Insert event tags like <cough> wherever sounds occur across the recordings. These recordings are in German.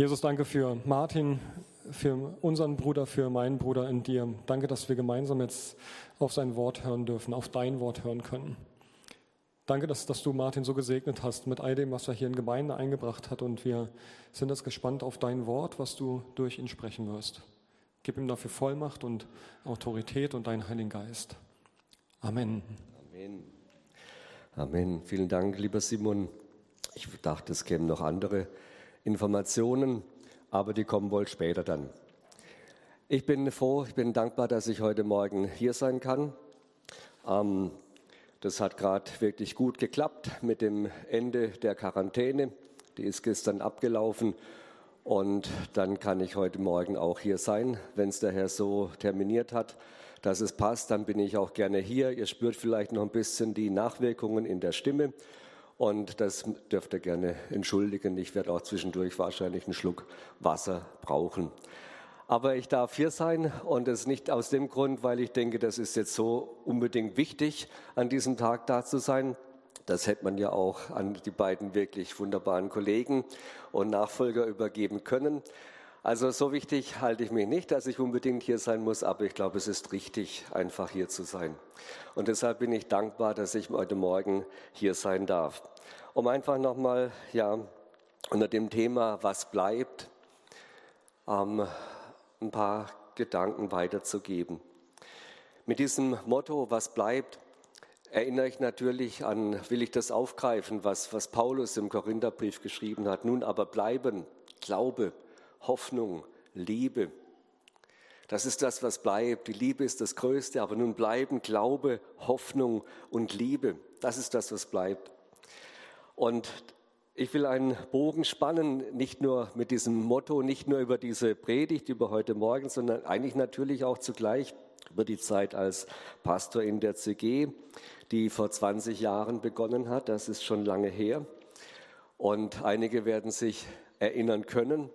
Jesus, danke für Martin, für unseren Bruder, für meinen Bruder in dir. Danke, dass wir gemeinsam jetzt auf sein Wort hören dürfen, auf dein Wort hören können. Danke, dass, dass du Martin so gesegnet hast mit all dem, was er hier in Gemeinde eingebracht hat. Und wir sind jetzt gespannt auf dein Wort, was du durch ihn sprechen wirst. Gib ihm dafür Vollmacht und Autorität und deinen Heiligen Geist. Amen. Amen. Amen. Vielen Dank, lieber Simon. Ich dachte, es kämen noch andere Informationen, aber die kommen wohl später dann. Ich bin froh, ich bin dankbar, dass ich heute Morgen hier sein kann. Ähm, das hat gerade wirklich gut geklappt mit dem Ende der Quarantäne. Die ist gestern abgelaufen und dann kann ich heute Morgen auch hier sein, wenn es der Herr so terminiert hat, dass es passt. Dann bin ich auch gerne hier. Ihr spürt vielleicht noch ein bisschen die Nachwirkungen in der Stimme. Und das dürft ihr gerne entschuldigen. Ich werde auch zwischendurch wahrscheinlich einen Schluck Wasser brauchen. Aber ich darf hier sein und es nicht aus dem Grund, weil ich denke, das ist jetzt so unbedingt wichtig, an diesem Tag da zu sein. Das hätte man ja auch an die beiden wirklich wunderbaren Kollegen und Nachfolger übergeben können. Also so wichtig halte ich mich nicht, dass ich unbedingt hier sein muss, aber ich glaube, es ist richtig, einfach hier zu sein. Und deshalb bin ich dankbar, dass ich heute Morgen hier sein darf. Um einfach nochmal, ja, unter dem Thema, was bleibt, ähm, ein paar Gedanken weiterzugeben. Mit diesem Motto, was bleibt, erinnere ich natürlich an, will ich das aufgreifen, was, was Paulus im Korintherbrief geschrieben hat. Nun aber bleiben Glaube, Hoffnung, Liebe. Das ist das, was bleibt. Die Liebe ist das Größte, aber nun bleiben Glaube, Hoffnung und Liebe. Das ist das, was bleibt. Und ich will einen Bogen spannen, nicht nur mit diesem Motto, nicht nur über diese Predigt, über heute Morgen, sondern eigentlich natürlich auch zugleich über die Zeit als Pastor in der CG, die vor 20 Jahren begonnen hat. Das ist schon lange her. Und einige werden sich erinnern können,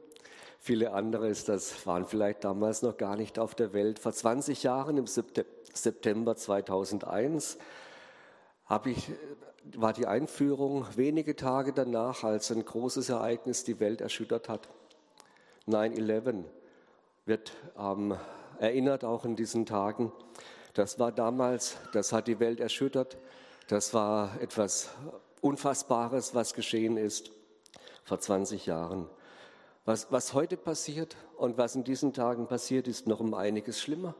Viele andere das, waren vielleicht damals noch gar nicht auf der Welt. Vor 20 Jahren, im September 2001, ich, war die Einführung wenige Tage danach, als ein großes Ereignis die Welt erschüttert hat. 9-11 wird ähm, erinnert auch in diesen Tagen. Das war damals, das hat die Welt erschüttert. Das war etwas Unfassbares, was geschehen ist vor 20 Jahren. Was, was heute passiert und was in diesen Tagen passiert, ist noch um einiges schlimmer.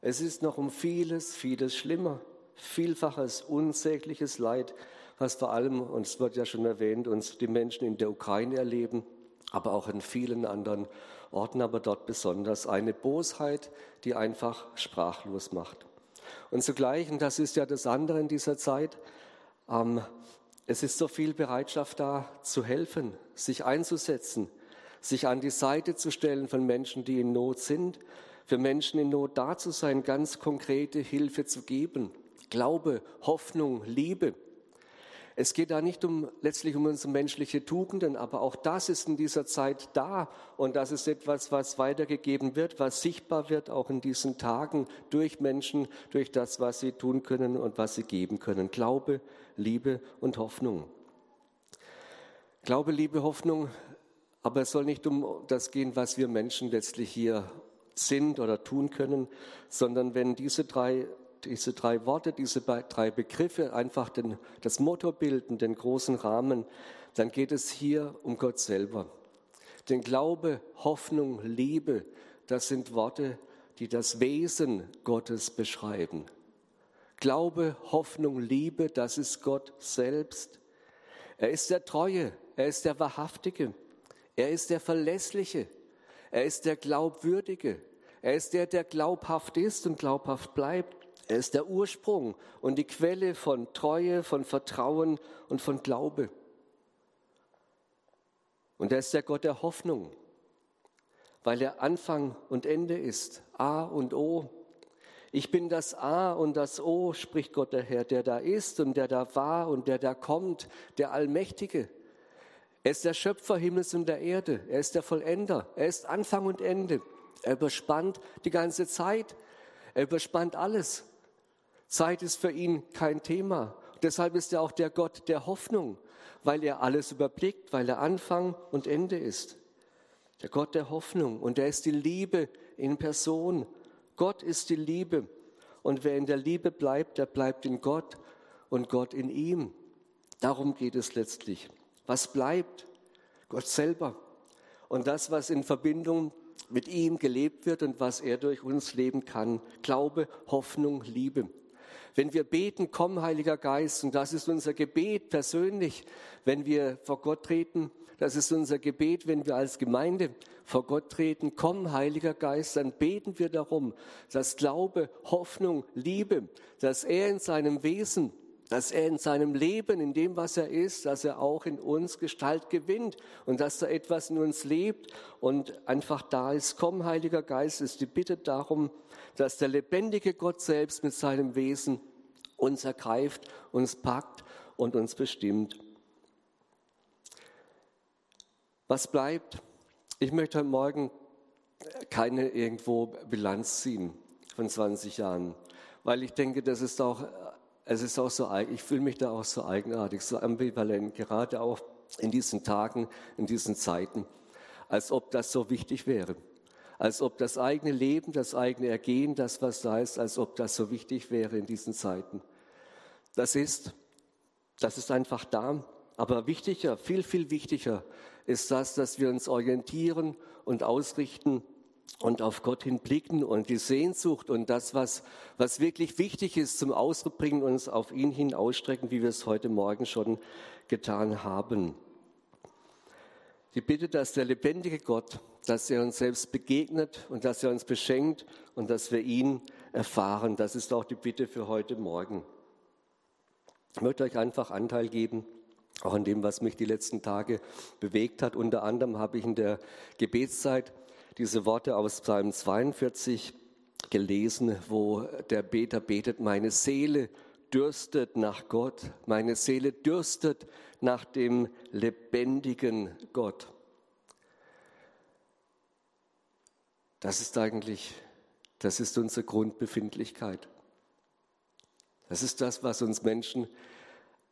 Es ist noch um vieles, vieles schlimmer. Vielfaches, unsägliches Leid, was vor allem, und es wird ja schon erwähnt, uns die Menschen in der Ukraine erleben, aber auch in vielen anderen Orten, aber dort besonders eine Bosheit, die einfach sprachlos macht. Und zugleich, und das ist ja das andere in dieser Zeit, ähm, es ist so viel Bereitschaft da, zu helfen, sich einzusetzen, sich an die Seite zu stellen von Menschen, die in Not sind, für Menschen in Not da zu sein, ganz konkrete Hilfe zu geben. Glaube, Hoffnung, Liebe. Es geht da nicht um, letztlich um unsere menschliche Tugenden, aber auch das ist in dieser Zeit da und das ist etwas, was weitergegeben wird, was sichtbar wird, auch in diesen Tagen durch Menschen, durch das, was sie tun können und was sie geben können. Glaube, Liebe und Hoffnung. Glaube, Liebe, Hoffnung aber es soll nicht um das gehen, was wir Menschen letztlich hier sind oder tun können, sondern wenn diese drei, diese drei Worte, diese drei Begriffe einfach den, das Motto bilden, den großen Rahmen, dann geht es hier um Gott selber. Denn Glaube, Hoffnung, Liebe, das sind Worte, die das Wesen Gottes beschreiben. Glaube, Hoffnung, Liebe, das ist Gott selbst. Er ist der Treue, er ist der Wahrhaftige. Er ist der Verlässliche. Er ist der Glaubwürdige. Er ist der, der glaubhaft ist und glaubhaft bleibt. Er ist der Ursprung und die Quelle von Treue, von Vertrauen und von Glaube. Und er ist der Gott der Hoffnung, weil er Anfang und Ende ist, A und O. Ich bin das A und das O, spricht Gott der Herr, der da ist und der da war und der da kommt, der Allmächtige. Er ist der Schöpfer Himmels und der Erde. Er ist der Vollender. Er ist Anfang und Ende. Er überspannt die ganze Zeit. Er überspannt alles. Zeit ist für ihn kein Thema. Deshalb ist er auch der Gott der Hoffnung, weil er alles überblickt, weil er Anfang und Ende ist. der Gott der Hoffnung und er ist die Liebe in Person. Gott ist die Liebe und wer in der Liebe bleibt, der bleibt in Gott und Gott in ihm. Darum geht es letztlich. Was bleibt? Gott selber. Und das, was in Verbindung mit ihm gelebt wird und was er durch uns leben kann. Glaube, Hoffnung, Liebe. Wenn wir beten, komm, Heiliger Geist, und das ist unser Gebet persönlich, wenn wir vor Gott treten, das ist unser Gebet, wenn wir als Gemeinde vor Gott treten, komm, Heiliger Geist, dann beten wir darum, dass Glaube, Hoffnung, Liebe, dass er in seinem Wesen dass er in seinem Leben, in dem, was er ist, dass er auch in uns Gestalt gewinnt und dass da etwas in uns lebt und einfach da ist. Komm, Heiliger Geist, ist die Bitte darum, dass der lebendige Gott selbst mit seinem Wesen uns ergreift, uns packt und uns bestimmt. Was bleibt? Ich möchte heute Morgen keine irgendwo Bilanz ziehen von 20 Jahren, weil ich denke, das ist auch es ist auch so, ich fühle mich da auch so eigenartig, so ambivalent, gerade auch in diesen Tagen, in diesen Zeiten, als ob das so wichtig wäre. Als ob das eigene Leben, das eigene Ergehen, das, was da ist, als ob das so wichtig wäre in diesen Zeiten. Das ist, das ist einfach da. Aber wichtiger, viel, viel wichtiger ist das, dass wir uns orientieren und ausrichten und auf Gott hin blicken und die Sehnsucht und das, was, was wirklich wichtig ist zum Ausdruck bringen, uns auf ihn hin ausstrecken, wie wir es heute Morgen schon getan haben. Die Bitte, dass der lebendige Gott, dass er uns selbst begegnet und dass er uns beschenkt und dass wir ihn erfahren, das ist auch die Bitte für heute Morgen. Ich möchte euch einfach Anteil geben, auch an dem, was mich die letzten Tage bewegt hat. Unter anderem habe ich in der Gebetszeit diese Worte aus Psalm 42 gelesen, wo der Beter betet, meine Seele dürstet nach Gott, meine Seele dürstet nach dem lebendigen Gott. Das ist eigentlich, das ist unsere Grundbefindlichkeit. Das ist das, was uns Menschen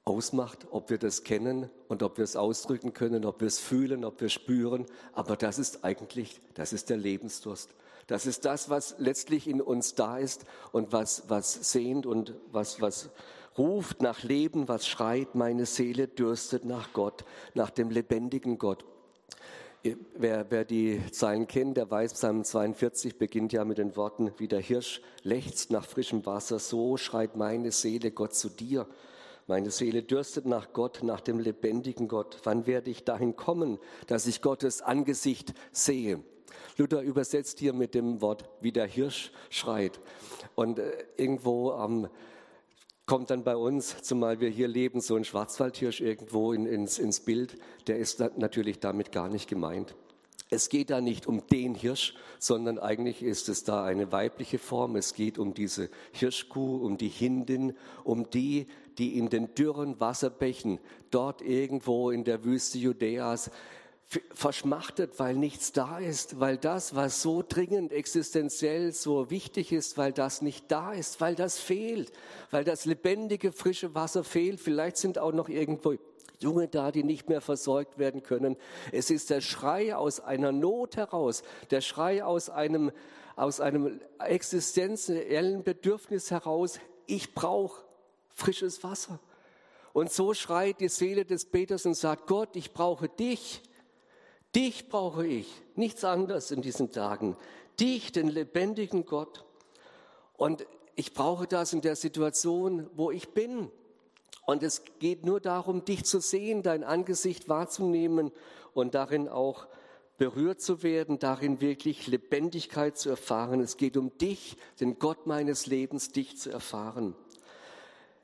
ausmacht, ob wir das kennen und ob wir es ausdrücken können, ob wir es fühlen, ob wir spüren. Aber das ist eigentlich, das ist der Lebensdurst. Das ist das, was letztlich in uns da ist und was, was sehnt und was, was ruft nach Leben, was schreit, meine Seele dürstet nach Gott, nach dem lebendigen Gott. Wer, wer die Zeilen kennt, der weiß, Psalm 42 beginnt ja mit den Worten, wie der Hirsch lechzt nach frischem Wasser, so schreit meine Seele Gott zu dir. Meine Seele dürstet nach Gott, nach dem lebendigen Gott. Wann werde ich dahin kommen, dass ich Gottes Angesicht sehe? Luther übersetzt hier mit dem Wort, wie der Hirsch schreit. Und äh, irgendwo ähm, kommt dann bei uns, zumal wir hier leben, so ein Schwarzwaldhirsch irgendwo in, ins, ins Bild. Der ist natürlich damit gar nicht gemeint. Es geht da nicht um den Hirsch, sondern eigentlich ist es da eine weibliche Form. Es geht um diese Hirschkuh, um die Hindin, um die, die in den dürren Wasserbächen dort irgendwo in der Wüste Judäas verschmachtet, weil nichts da ist, weil das, was so dringend existenziell so wichtig ist, weil das nicht da ist, weil das fehlt, weil das lebendige, frische Wasser fehlt. Vielleicht sind auch noch irgendwo Junge da, die nicht mehr versorgt werden können. Es ist der Schrei aus einer Not heraus, der Schrei aus einem, aus einem existenziellen Bedürfnis heraus. Ich brauche frisches Wasser. Und so schreit die Seele des Peters und sagt, Gott, ich brauche dich. Dich brauche ich, nichts anderes in diesen Tagen. Dich, den lebendigen Gott. Und ich brauche das in der Situation, wo ich bin. Und es geht nur darum, dich zu sehen, dein Angesicht wahrzunehmen und darin auch berührt zu werden, darin wirklich Lebendigkeit zu erfahren. Es geht um dich, den Gott meines Lebens, dich zu erfahren.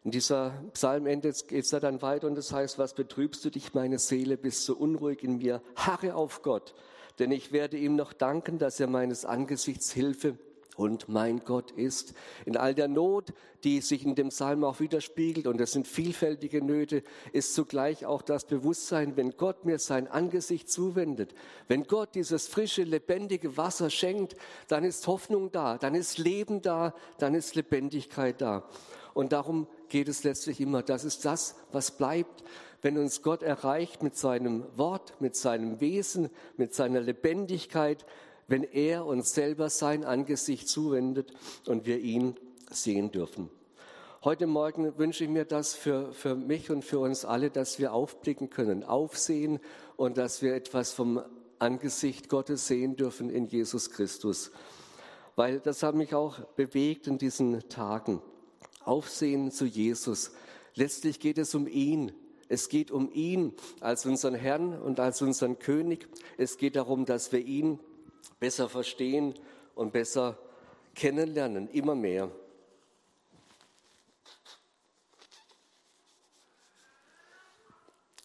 In dieser Psalmende geht es dann weiter und es das heißt, was betrübst du dich, meine Seele, bist so unruhig in mir? Harre auf Gott, denn ich werde ihm noch danken, dass er meines Angesichts Hilfe und mein Gott ist. In all der Not, die sich in dem Psalm auch widerspiegelt, und es sind vielfältige Nöte, ist zugleich auch das Bewusstsein, wenn Gott mir sein Angesicht zuwendet, wenn Gott dieses frische, lebendige Wasser schenkt, dann ist Hoffnung da, dann ist Leben da, dann ist Lebendigkeit da. Und darum geht es letztlich immer. Das ist das, was bleibt, wenn uns Gott erreicht mit seinem Wort, mit seinem Wesen, mit seiner Lebendigkeit, wenn er uns selber sein Angesicht zuwendet und wir ihn sehen dürfen. Heute Morgen wünsche ich mir das für, für mich und für uns alle, dass wir aufblicken können, aufsehen und dass wir etwas vom Angesicht Gottes sehen dürfen in Jesus Christus. Weil das hat mich auch bewegt in diesen Tagen. Aufsehen zu Jesus. Letztlich geht es um ihn. Es geht um ihn als unseren Herrn und als unseren König. Es geht darum, dass wir ihn besser verstehen und besser kennenlernen, immer mehr.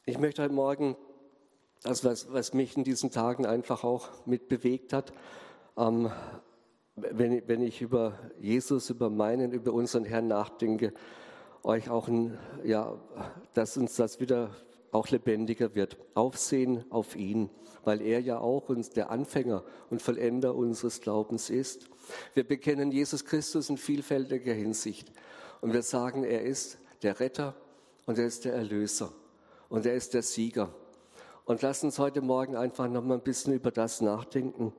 Ich möchte heute Morgen das, was, was mich in diesen Tagen einfach auch mit bewegt hat, ähm, wenn, wenn ich über Jesus, über meinen, über unseren Herrn nachdenke, euch auch, ein, ja, dass uns das wieder auch lebendiger wird. Aufsehen auf ihn, weil er ja auch uns der Anfänger und Vollender unseres Glaubens ist. Wir bekennen Jesus Christus in vielfältiger Hinsicht und wir sagen, er ist der Retter und er ist der Erlöser und er ist der Sieger. Und lass uns heute Morgen einfach noch mal ein bisschen über das nachdenken.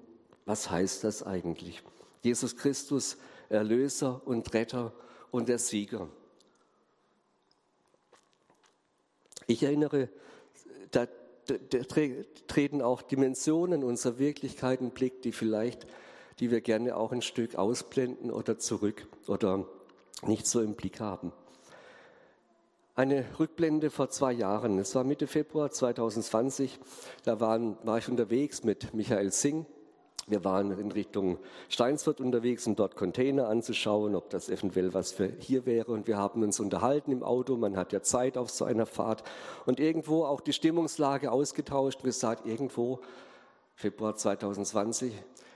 Was heißt das eigentlich? Jesus Christus, Erlöser und Retter und der Sieger. Ich erinnere, da, da treten auch Dimensionen unserer Wirklichkeit in Blick, die vielleicht, die wir gerne auch ein Stück ausblenden oder zurück oder nicht so im Blick haben eine Rückblende vor zwei Jahren. Es war Mitte Februar 2020. Da waren, war ich unterwegs mit Michael Singh. Wir waren in Richtung Steinsfurt unterwegs, um dort Container anzuschauen, ob das eventuell was für hier wäre. Und wir haben uns unterhalten im Auto. Man hat ja Zeit auf so einer Fahrt. Und irgendwo auch die Stimmungslage ausgetauscht. Wir gesagt, irgendwo, Februar 2020,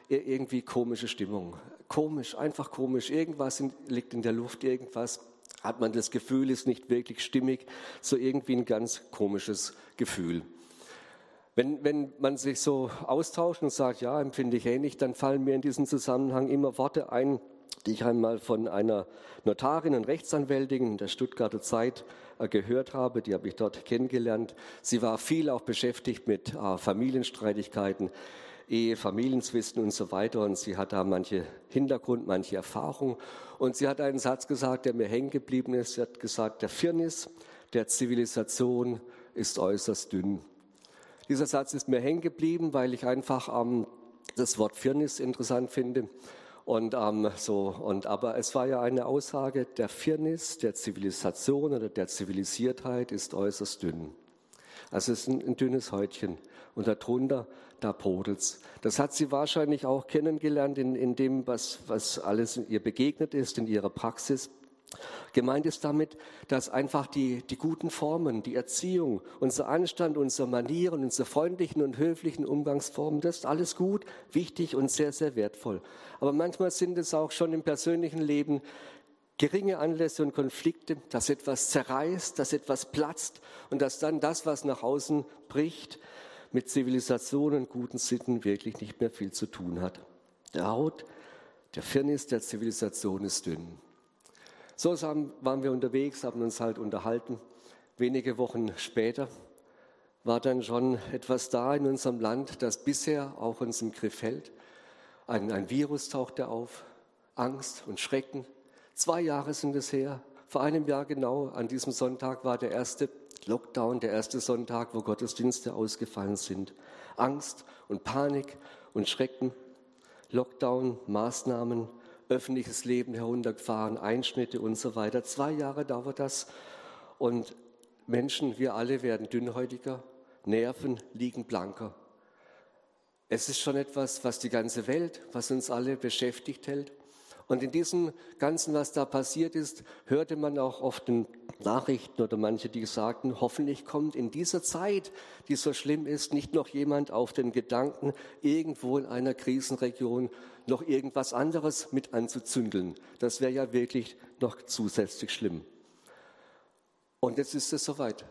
irgendwie komische Stimmung. Komisch, einfach komisch. Irgendwas liegt in der Luft, irgendwas hat man das Gefühl, ist nicht wirklich stimmig, so irgendwie ein ganz komisches Gefühl. Wenn, wenn man sich so austauscht und sagt, ja, empfinde ich ähnlich, dann fallen mir in diesem Zusammenhang immer Worte ein, die ich einmal von einer Notarin und Rechtsanwältin in der Stuttgarter Zeit äh, gehört habe. Die habe ich dort kennengelernt. Sie war viel auch beschäftigt mit äh, Familienstreitigkeiten. Ehe, Familienzwisten und so weiter. Und sie hat da manche Hintergrund, manche Erfahrung. Und sie hat einen Satz gesagt, der mir hängen geblieben ist. Sie hat gesagt, der Firnis der Zivilisation ist äußerst dünn. Dieser Satz ist mir hängen geblieben, weil ich einfach ähm, das Wort Firnis interessant finde. Und ähm, so, und aber es war ja eine Aussage, der Firnis der Zivilisation oder der Zivilisiertheit ist äußerst dünn. Also es ist ein, ein dünnes Häutchen und darunter, da brodelt's. Das hat sie wahrscheinlich auch kennengelernt in, in dem, was, was alles ihr begegnet ist, in ihrer Praxis. Gemeint ist damit, dass einfach die, die guten Formen, die Erziehung, unser Anstand, unsere Manieren, unsere freundlichen und höflichen Umgangsformen, das ist alles gut, wichtig und sehr, sehr wertvoll. Aber manchmal sind es auch schon im persönlichen Leben geringe Anlässe und Konflikte, dass etwas zerreißt, dass etwas platzt und dass dann das, was nach außen bricht, mit Zivilisation und guten Sitten wirklich nicht mehr viel zu tun hat. Der Haut, der Firnis der Zivilisation ist dünn. So waren wir unterwegs, haben uns halt unterhalten. Wenige Wochen später war dann schon etwas da in unserem Land, das bisher auch uns im Griff hält. Ein, ein Virus tauchte auf, Angst und Schrecken. Zwei Jahre sind es her. Vor einem Jahr genau, an diesem Sonntag war der erste Lockdown, der erste Sonntag, wo Gottesdienste ausgefallen sind. Angst und Panik und Schrecken, Lockdown, Maßnahmen, öffentliches Leben heruntergefahren, Einschnitte und so weiter. Zwei Jahre dauert das und Menschen, wir alle werden dünnhäutiger, Nerven liegen blanker. Es ist schon etwas, was die ganze Welt, was uns alle beschäftigt hält. Und in diesem Ganzen, was da passiert ist, hörte man auch oft in Nachrichten oder manche, die sagten, hoffentlich kommt in dieser Zeit, die so schlimm ist, nicht noch jemand auf den Gedanken, irgendwo in einer Krisenregion noch irgendwas anderes mit anzuzündeln. Das wäre ja wirklich noch zusätzlich schlimm. Und jetzt ist es soweit.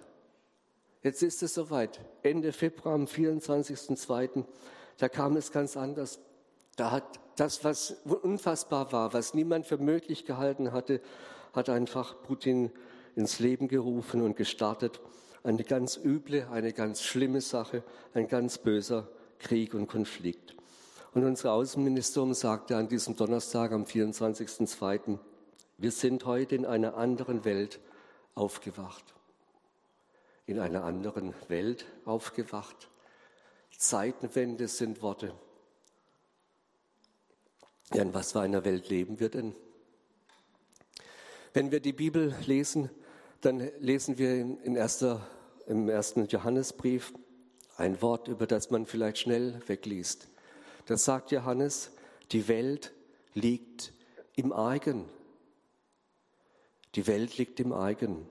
Jetzt ist es soweit. Ende Februar, am 24.02., da kam es ganz anders. Da hat das, was unfassbar war, was niemand für möglich gehalten hatte, hat einfach Putin ins Leben gerufen und gestartet. Eine ganz üble, eine ganz schlimme Sache, ein ganz böser Krieg und Konflikt. Und unsere Außenministerin sagte an diesem Donnerstag, am 24.02., wir sind heute in einer anderen Welt aufgewacht. In einer anderen Welt aufgewacht. Zeitenwende sind Worte. Ja, in was für einer Welt leben wir denn? Wenn wir die Bibel lesen, dann lesen wir in erster, im ersten Johannesbrief ein Wort, über das man vielleicht schnell wegliest. Da sagt Johannes, die Welt liegt im Eigen. Die Welt liegt im Eigen.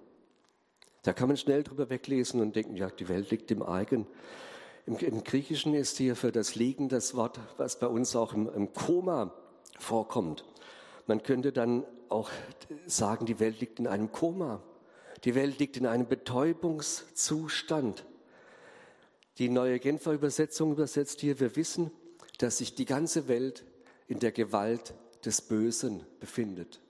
Da kann man schnell drüber weglesen und denken, ja, die Welt liegt im Eigen. Im, Im, Griechischen ist hier für das Liegen das Wort, was bei uns auch im, im Koma vorkommt. Man könnte dann auch sagen, die Welt liegt in einem Koma. Die Welt liegt in einem Betäubungszustand. Die neue Genfer Übersetzung übersetzt hier, wir wissen, dass sich die ganze Welt in der Gewalt des Bösen befindet.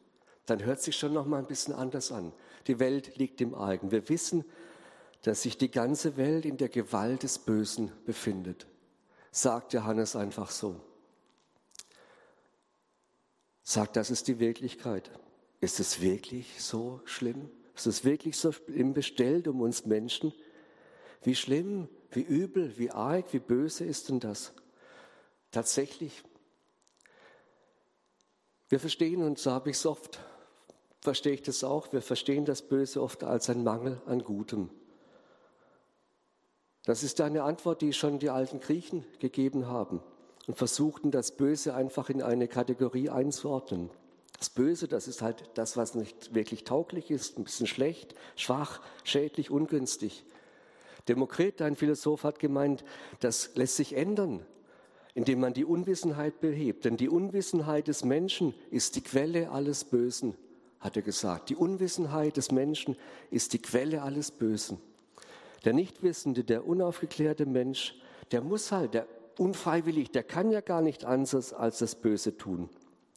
Dann hört sich schon noch mal ein bisschen anders an. Die Welt liegt im Eigen. Wir wissen, dass sich die ganze Welt in der Gewalt des Bösen befindet. Sagt Johannes einfach so. Sagt, das ist die Wirklichkeit. Ist es wirklich so schlimm? Ist es wirklich so schlimm bestellt um uns Menschen? Wie schlimm, wie übel, wie arg, wie böse ist denn das? Tatsächlich. Wir verstehen, und so habe ich es oft, verstehe ich das auch, wir verstehen das Böse oft als ein Mangel an Gutem. Das ist eine Antwort, die schon die alten Griechen gegeben haben und versuchten, das Böse einfach in eine Kategorie einzuordnen. Das Böse, das ist halt das, was nicht wirklich tauglich ist, ein bisschen schlecht, schwach, schädlich, ungünstig. Demokrit, ein Philosoph, hat gemeint, das lässt sich ändern, indem man die Unwissenheit behebt. Denn die Unwissenheit des Menschen ist die Quelle alles Bösen, hat er gesagt. Die Unwissenheit des Menschen ist die Quelle alles Bösen. Der Nichtwissende, der unaufgeklärte Mensch, der muss halt, der unfreiwillig, der kann ja gar nicht anders als das Böse tun.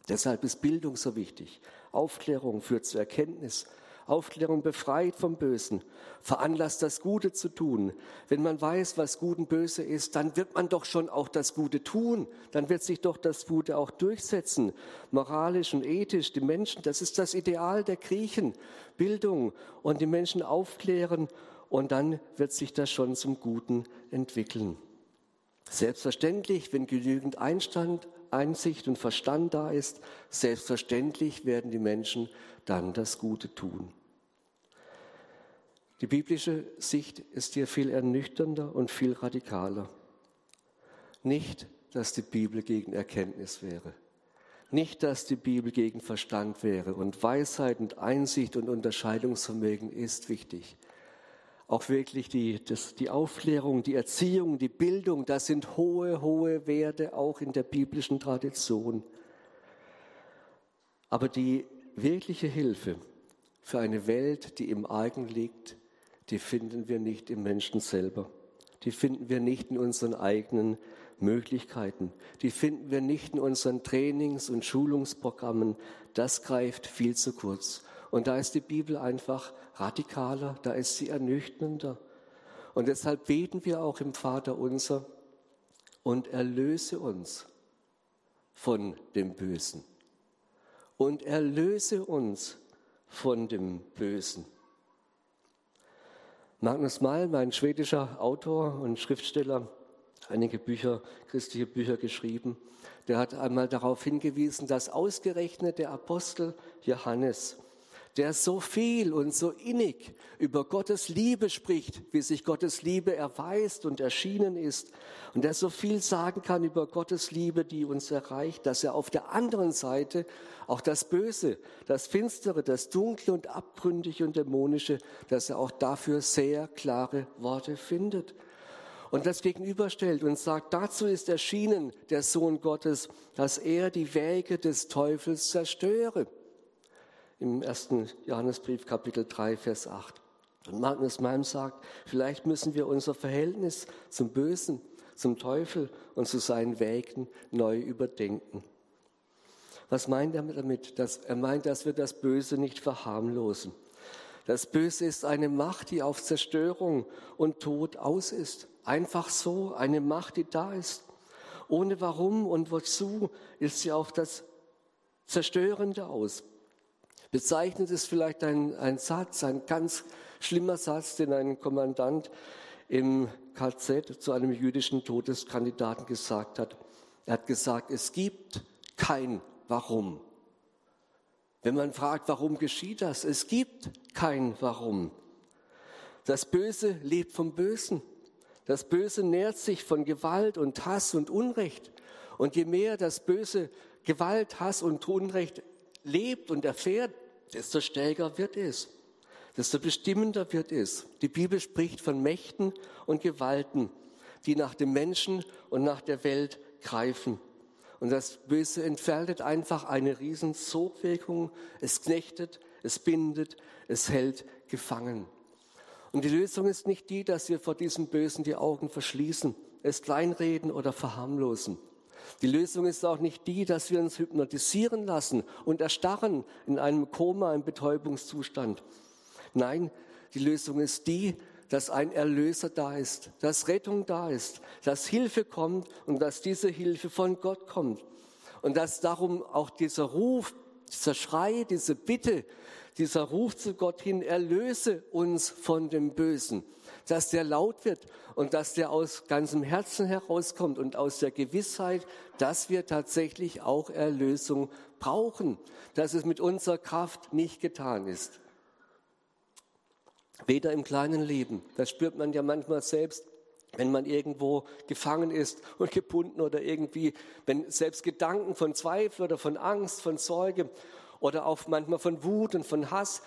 Deshalb ist Bildung so wichtig. Aufklärung führt zur Erkenntnis. Aufklärung befreit vom Bösen, veranlasst das Gute zu tun. Wenn man weiß, was gut und böse ist, dann wird man doch schon auch das Gute tun. Dann wird sich doch das Gute auch durchsetzen. Moralisch und ethisch, die Menschen, das ist das Ideal der Griechen. Bildung und die Menschen aufklären und dann wird sich das schon zum Guten entwickeln. Selbstverständlich, wenn genügend Einstand, Einsicht und Verstand da ist, selbstverständlich werden die Menschen dann das Gute tun. Die biblische Sicht ist hier viel ernüchternder und viel radikaler. Nicht, dass die Bibel gegen Erkenntnis wäre. Nicht, dass die Bibel gegen Verstand wäre. Und Weisheit und Einsicht und Unterscheidungsvermögen ist wichtig auch wirklich die, das, die Aufklärung, die Erziehung, die Bildung, das sind hohe, hohe Werte auch in der biblischen Tradition. Aber die wirkliche Hilfe für eine Welt, die im Eigen liegt, die finden wir nicht im Menschen selber. Die finden wir nicht in unseren eigenen Möglichkeiten. Die finden wir nicht in unseren Trainings- und Schulungsprogrammen. Das greift viel zu kurz. Und da ist die Bibel einfach radikaler, da ist sie ernüchternder. Und deshalb beten wir auch im Vater unser und erlöse uns von dem Bösen. Und erlöse uns von dem Bösen. Magnus Malm, ein schwedischer Autor und Schriftsteller, einige Bücher, christliche Bücher geschrieben, der hat einmal darauf hingewiesen, dass ausgerechnet der Apostel Johannes der so viel und so innig über Gottes Liebe spricht, wie sich Gottes Liebe erweist und erschienen ist, und der so viel sagen kann über Gottes Liebe, die uns erreicht, dass er auf der anderen Seite auch das Böse, das Finstere, das Dunkle und Abgründige und Dämonische, dass er auch dafür sehr klare Worte findet und das gegenüberstellt und sagt, dazu ist erschienen der Sohn Gottes, dass er die Wege des Teufels zerstöre im ersten Johannesbrief Kapitel 3, Vers 8. Und Magnus Malm sagt, vielleicht müssen wir unser Verhältnis zum Bösen, zum Teufel und zu seinen Wegen neu überdenken. Was meint er damit? Dass, er meint, dass wir das Böse nicht verharmlosen. Das Böse ist eine Macht, die auf Zerstörung und Tod aus ist. Einfach so, eine Macht, die da ist. Ohne warum und wozu ist sie auf das Zerstörende aus. Bezeichnet ist vielleicht ein, ein Satz, ein ganz schlimmer Satz, den ein Kommandant im KZ zu einem jüdischen Todeskandidaten gesagt hat. Er hat gesagt, es gibt kein Warum. Wenn man fragt, warum geschieht das? Es gibt kein Warum. Das Böse lebt vom Bösen. Das Böse nährt sich von Gewalt und Hass und Unrecht. Und je mehr das Böse Gewalt, Hass und Unrecht lebt und erfährt, desto stärker wird es, desto bestimmender wird es. Die Bibel spricht von Mächten und Gewalten, die nach dem Menschen und nach der Welt greifen. Und das Böse entfaltet einfach eine riesen Sogwirkung. Es knechtet, es bindet, es hält gefangen. Und die Lösung ist nicht die, dass wir vor diesem Bösen die Augen verschließen, es kleinreden oder verharmlosen. Die Lösung ist auch nicht die, dass wir uns hypnotisieren lassen und erstarren in einem Koma, im Betäubungszustand. Nein, die Lösung ist die, dass ein Erlöser da ist, dass Rettung da ist, dass Hilfe kommt und dass diese Hilfe von Gott kommt. Und dass darum auch dieser Ruf, dieser Schrei, diese Bitte, dieser Ruf zu Gott hin, erlöse uns von dem Bösen, dass der laut wird und dass der aus ganzem Herzen herauskommt und aus der Gewissheit, dass wir tatsächlich auch Erlösung brauchen, dass es mit unserer Kraft nicht getan ist. Weder im kleinen Leben, das spürt man ja manchmal selbst, wenn man irgendwo gefangen ist und gebunden oder irgendwie, wenn selbst Gedanken von Zweifel oder von Angst, von Sorge oder auch manchmal von Wut und von Hass,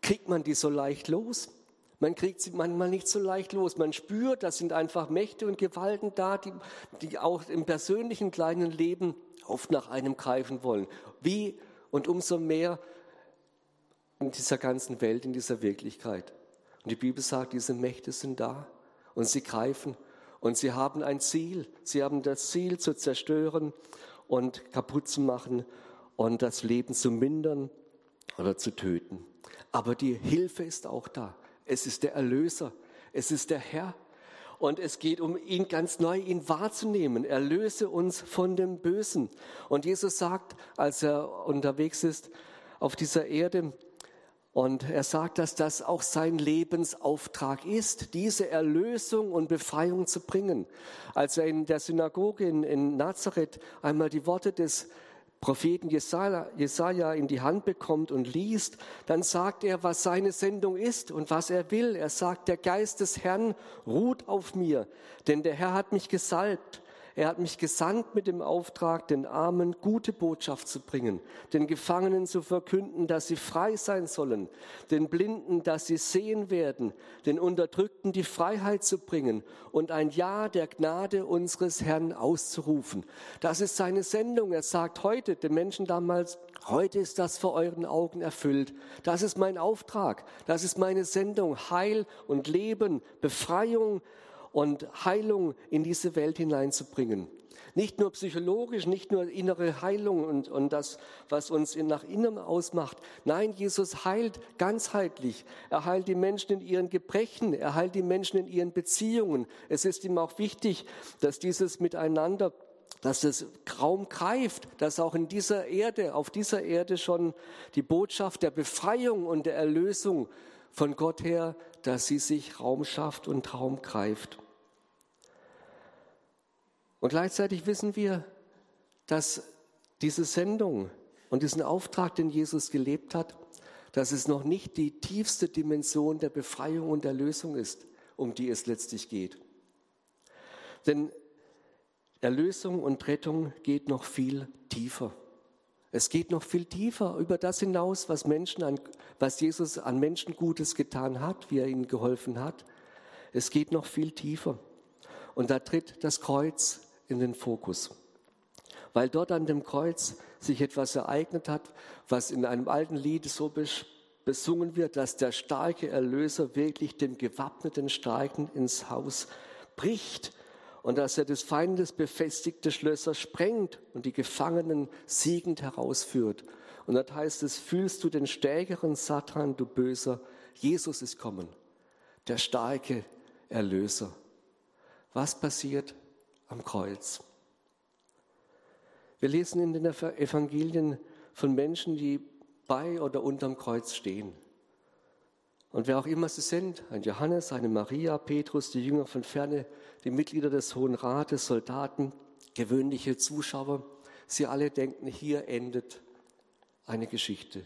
kriegt man die so leicht los? Man kriegt sie manchmal nicht so leicht los. Man spürt, das sind einfach Mächte und Gewalten da, die, die auch im persönlichen kleinen Leben oft nach einem greifen wollen. Wie und umso mehr in dieser ganzen Welt, in dieser Wirklichkeit. Und die Bibel sagt, diese Mächte sind da und sie greifen und sie haben ein Ziel. Sie haben das Ziel zu zerstören und kaputt zu machen und das Leben zu mindern oder zu töten. Aber die Hilfe ist auch da. Es ist der Erlöser. Es ist der Herr. Und es geht um ihn ganz neu, ihn wahrzunehmen. Erlöse uns von dem Bösen. Und Jesus sagt, als er unterwegs ist auf dieser Erde, und er sagt, dass das auch sein Lebensauftrag ist, diese Erlösung und Befreiung zu bringen. Als er in der Synagoge in, in Nazareth einmal die Worte des Propheten Jesaja, in die Hand bekommt und liest, dann sagt er, was seine Sendung ist und was er will. Er sagt, der Geist des Herrn ruht auf mir, denn der Herr hat mich gesalbt er hat mich gesandt mit dem Auftrag, den Armen gute Botschaft zu bringen, den Gefangenen zu verkünden, dass sie frei sein sollen, den Blinden, dass sie sehen werden, den Unterdrückten die Freiheit zu bringen und ein Ja der Gnade unseres Herrn auszurufen. Das ist seine Sendung. Er sagt heute den Menschen damals, heute ist das vor euren Augen erfüllt. Das ist mein Auftrag. Das ist meine Sendung. Heil und Leben, Befreiung, und Heilung in diese Welt hineinzubringen. Nicht nur psychologisch, nicht nur innere Heilung und, und das, was uns nach innen ausmacht. Nein, Jesus heilt ganzheitlich. Er heilt die Menschen in ihren Gebrechen. Er heilt die Menschen in ihren Beziehungen. Es ist ihm auch wichtig, dass dieses Miteinander dass es Raum greift, dass auch in dieser Erde, auf dieser Erde schon die Botschaft der Befreiung und der Erlösung von Gott her, dass sie sich Raum schafft und Raum greift. Und gleichzeitig wissen wir, dass diese Sendung und diesen Auftrag, den Jesus gelebt hat, dass es noch nicht die tiefste Dimension der Befreiung und der Lösung ist, um die es letztlich geht. Denn Erlösung und Rettung geht noch viel tiefer. Es geht noch viel tiefer über das hinaus, was, Menschen an, was Jesus an Menschen Gutes getan hat, wie er ihnen geholfen hat. Es geht noch viel tiefer. Und da tritt das Kreuz in den Fokus. Weil dort an dem Kreuz sich etwas ereignet hat, was in einem alten Lied so besungen wird, dass der starke Erlöser wirklich dem gewappneten Starken ins Haus bricht und dass er des Feindes befestigte Schlösser sprengt und die Gefangenen siegend herausführt. Und dort heißt es, fühlst du den stärkeren Satan, du Böser? Jesus ist kommen, der starke Erlöser. Was passiert am Kreuz? Wir lesen in den Evangelien von Menschen, die bei oder unterm Kreuz stehen. Und wer auch immer sie sind, ein Johannes, eine Maria, Petrus, die Jünger von ferne, die Mitglieder des Hohen Rates, Soldaten, gewöhnliche Zuschauer, sie alle denken, hier endet eine Geschichte.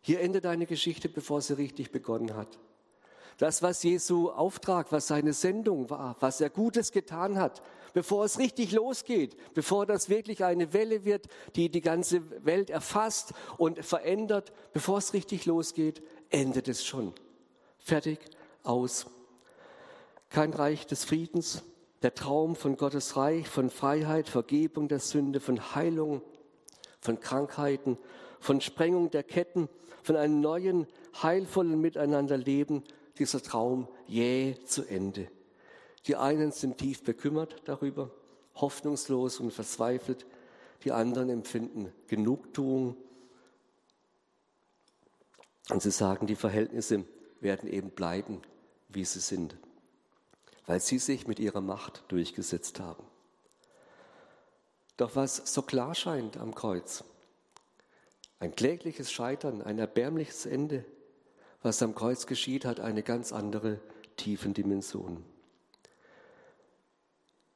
Hier endet eine Geschichte, bevor sie richtig begonnen hat. Das, was Jesu Auftrag, was seine Sendung war, was er Gutes getan hat, bevor es richtig losgeht, bevor das wirklich eine Welle wird, die die ganze Welt erfasst und verändert, bevor es richtig losgeht, endet es schon. Fertig, aus. Kein Reich des Friedens, der Traum von Gottes Reich, von Freiheit, Vergebung der Sünde, von Heilung, von Krankheiten, von Sprengung der Ketten, von einem neuen, heilvollen Miteinanderleben, dieser Traum jäh zu Ende. Die einen sind tief bekümmert darüber, hoffnungslos und verzweifelt, die anderen empfinden Genugtuung. Und sie sagen, die Verhältnisse werden eben bleiben, wie sie sind, weil sie sich mit ihrer Macht durchgesetzt haben. Doch was so klar scheint am Kreuz, ein klägliches Scheitern, ein erbärmliches Ende, was am Kreuz geschieht, hat eine ganz andere Tiefendimension.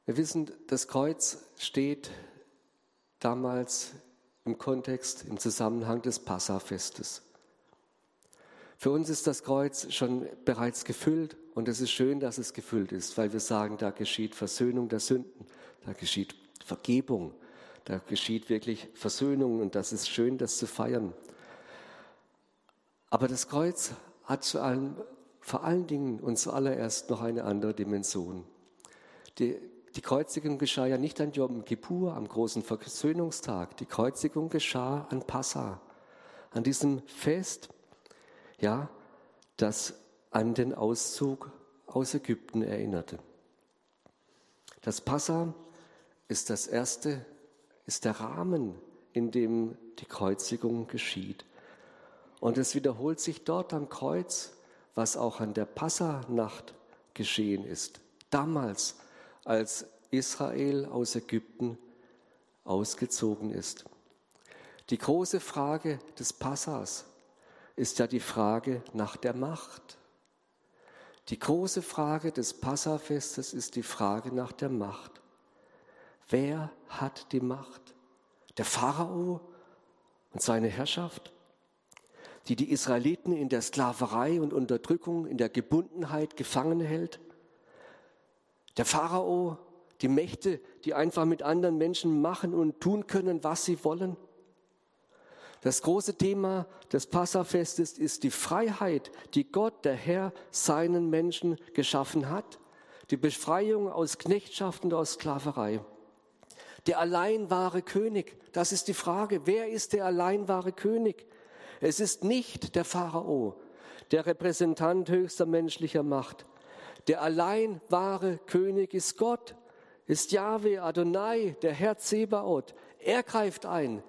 Wir wissen, das Kreuz steht damals im Kontext, im Zusammenhang des Passafestes. Für uns ist das Kreuz schon bereits gefüllt und es ist schön, dass es gefüllt ist, weil wir sagen, da geschieht Versöhnung der Sünden, da geschieht Vergebung. Da geschieht wirklich Versöhnung und das ist schön, das zu feiern. Aber das Kreuz hat zu allem, vor allen Dingen und zuallererst noch eine andere Dimension. Die, die Kreuzigung geschah ja nicht an Yom Kippur, am großen Versöhnungstag. Die Kreuzigung geschah an Passa, an diesem Fest, ja, das an den Auszug aus Ägypten erinnerte. Das Passa ist das erste, ist der Rahmen, in dem die Kreuzigung geschieht. Und es wiederholt sich dort am Kreuz, was auch an der Passanacht geschehen ist. Damals, als Israel aus Ägypten ausgezogen ist. Die große Frage des Passas ist ja die Frage nach der Macht. Die große Frage des Passafestes ist die Frage nach der Macht. Wer hat die Macht? Der Pharao und seine Herrschaft, die die Israeliten in der Sklaverei und Unterdrückung, in der Gebundenheit gefangen hält? Der Pharao, die Mächte, die einfach mit anderen Menschen machen und tun können, was sie wollen? Das große Thema des Passafestes ist die Freiheit, die Gott, der Herr, seinen Menschen geschaffen hat. Die Befreiung aus Knechtschaft und aus Sklaverei der allein wahre König? Das ist die Frage. Wer ist der allein wahre König? Es ist nicht der Pharao, der Repräsentant höchster menschlicher Macht. Der allein wahre König ist Gott, ist Yahweh Adonai, der Herr Zebaoth. Er greift ein.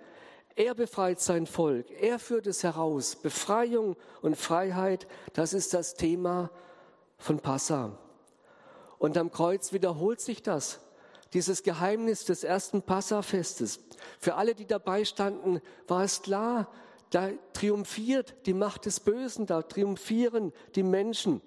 Er befreit sein Volk. Er führt es heraus. Befreiung und Freiheit, das ist das Thema von Passa. Und am Kreuz wiederholt sich das dieses Geheimnis des ersten Passafestes. Für alle, die dabei standen, war es klar, da triumphiert die Macht des Bösen, da triumphieren die Menschen.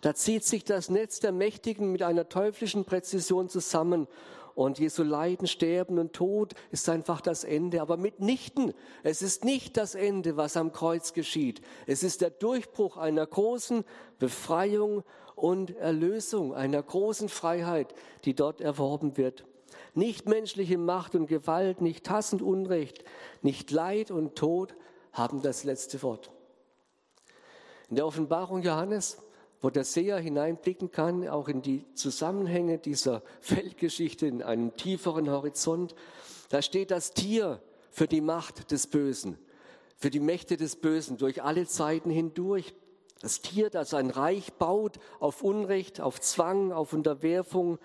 Da zieht sich das Netz der Mächtigen mit einer teuflischen Präzision zusammen. Und Jesu Leiden, Sterben und Tod ist einfach das Ende. Aber mitnichten, es ist nicht das Ende, was am Kreuz geschieht. Es ist der Durchbruch einer großen Befreiung und Erlösung, einer großen Freiheit, die dort erworben wird. Nicht menschliche Macht und Gewalt, nicht Hass und Unrecht, nicht Leid und Tod haben das letzte Wort. In der Offenbarung Johannes, wo der Seher hineinblicken kann, auch in die Zusammenhänge dieser <laughs> Weltgeschichte, in einen tieferen Horizont, da steht das Tier für die Macht des Bösen, für die Mächte des Bösen durch alle Zeiten hindurch. Das Tier, das ein Reich baut auf Unrecht, auf Zwang, auf Unterwerfung,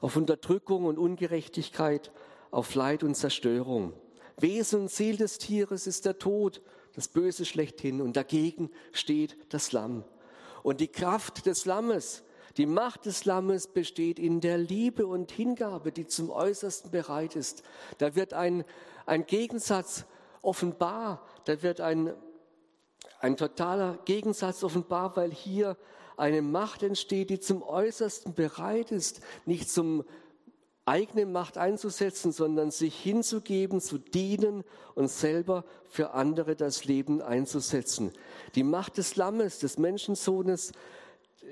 auf Unterdrückung und Ungerechtigkeit, auf Leid und Zerstörung. Wesen und Ziel des Tieres ist der Tod, das Böse schlechthin. Und dagegen steht das Lamm. Und die Kraft des Lammes, die Macht des Lammes besteht in der Liebe und Hingabe, die zum Äußersten bereit ist. Da wird ein, ein Gegensatz offenbar, da wird ein, ein totaler Gegensatz offenbar, weil hier eine Macht entsteht, die zum Äußersten bereit ist, nicht zum eigene Macht einzusetzen, sondern sich hinzugeben, zu dienen und selber für andere das Leben einzusetzen. Die Macht des Lammes, des Menschensohnes,